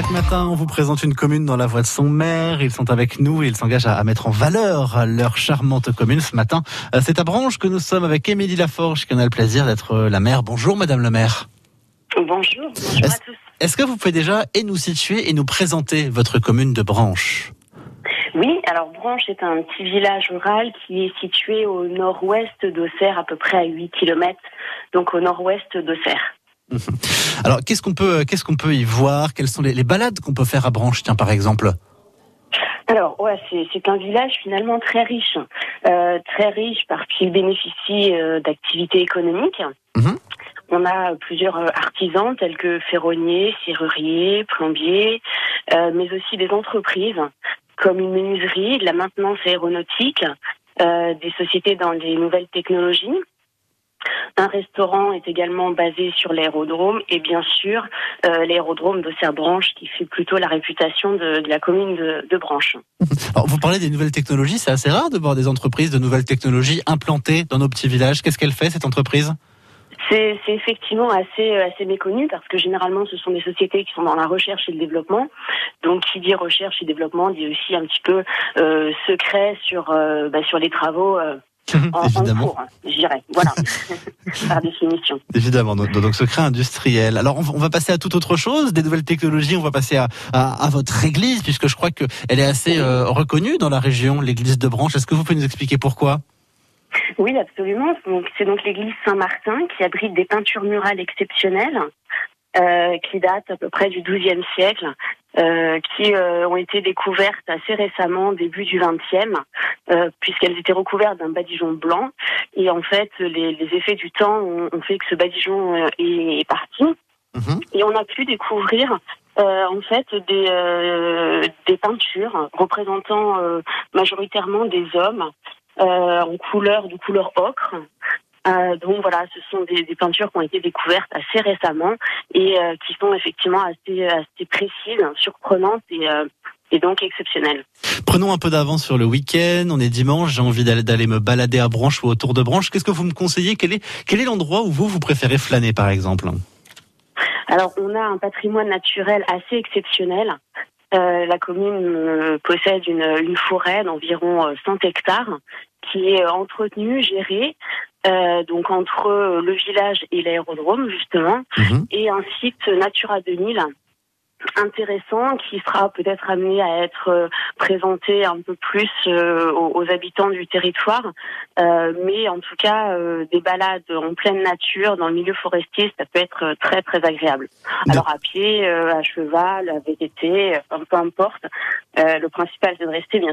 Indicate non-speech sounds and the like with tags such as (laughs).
Chaque matin, on vous présente une commune dans la voix de son maire. Ils sont avec nous et ils s'engagent à mettre en valeur leur charmante commune. Ce matin, euh, c'est à Branche que nous sommes avec Émilie Laforge qui en a le plaisir d'être euh, la maire. Bonjour Madame le maire. Bonjour, bonjour à tous. Est-ce que vous pouvez déjà et nous situer et nous présenter votre commune de Branche? Oui, alors Branche est un petit village rural qui est situé au nord-ouest d'Auxerre, à peu près à 8 km, donc au nord-ouest d'Auxerre. (laughs) Alors, qu'est-ce qu'on peut, qu'est-ce qu'on peut y voir? Quelles sont les, les balades qu'on peut faire à Branche, tiens, par exemple? Alors, ouais, c'est un village finalement très riche, euh, très riche parce qu'il bénéficie euh, d'activités économiques. Mhm. On a plusieurs euh, artisans tels que ferronniers, serruriers, plombiers, euh, mais aussi des entreprises comme une menuiserie, de la maintenance aéronautique, des sociétés dans les nouvelles technologies. Un restaurant est également basé sur l'aérodrome et bien sûr euh, l'aérodrome d'Auxerre-Branche qui fait plutôt la réputation de, de la commune de, de Branche. Alors, vous parlez des nouvelles technologies. C'est assez rare de voir des entreprises de nouvelles technologies implantées dans nos petits villages. Qu'est-ce qu'elle fait, cette entreprise? C'est c'est effectivement assez assez méconnu parce que généralement ce sont des sociétés qui sont dans la recherche et le développement. Donc qui dit recherche et développement dit aussi un petit peu euh, secret sur euh, bah, sur les travaux en Évidemment. cours, hein, je dirais. Voilà, (laughs) par définition. Évidemment, donc, donc secret industriel. Alors on va- on va passer à toute autre chose, des nouvelles technologies. On va passer à, à, à votre église, puisque je crois que elle est assez euh, reconnue dans la région, l'église de Branche. Est-ce que vous pouvez nous expliquer pourquoi? Oui, absolument. Donc, c'est donc l'église Saint-Martin qui abrite des peintures murales exceptionnelles euh, qui datent à peu près du XIIe siècle, euh, qui euh, ont été découvertes assez récemment, début du XXe, euh, puisqu'elles étaient recouvertes d'un badigeon blanc. Et en fait, les, les effets du temps ont, ont fait que ce badigeon euh, est, est parti. Mhm. Et on a pu découvrir euh, en fait des, euh, des peintures représentant euh, majoritairement des hommes euh, en couleur de couleur ocre. Euh, donc voilà, ce sont des, des peintures qui ont été découvertes assez récemment et euh, qui sont effectivement assez, assez précises, surprenantes et, euh, et donc exceptionnelles. Prenons un peu d'avance sur le week-end. On est dimanche. J'ai envie d'aller me balader à Branche ou autour de Branche. Qu'est-ce que vous me conseillez? Quel est quel est l'endroit où vous vous préférez flâner, par exemple? Alors, on a un patrimoine naturel assez exceptionnel. Euh, la commune euh, possède une, une forêt d'environ euh, 100 hectares qui est euh, entretenue, gérée, euh, donc entre euh, le village et l'aérodrome justement, Mhm. et un site Natura 2000 intéressant qui sera peut-être amené à être euh, présenté un peu plus euh, aux, aux habitants du territoire, Euh, mais en tout cas euh, des balades en pleine nature dans le milieu forestier, ça peut être très très agréable. Alors à pied, à cheval, à VTT, peu importe. Le principal c'est de rester bien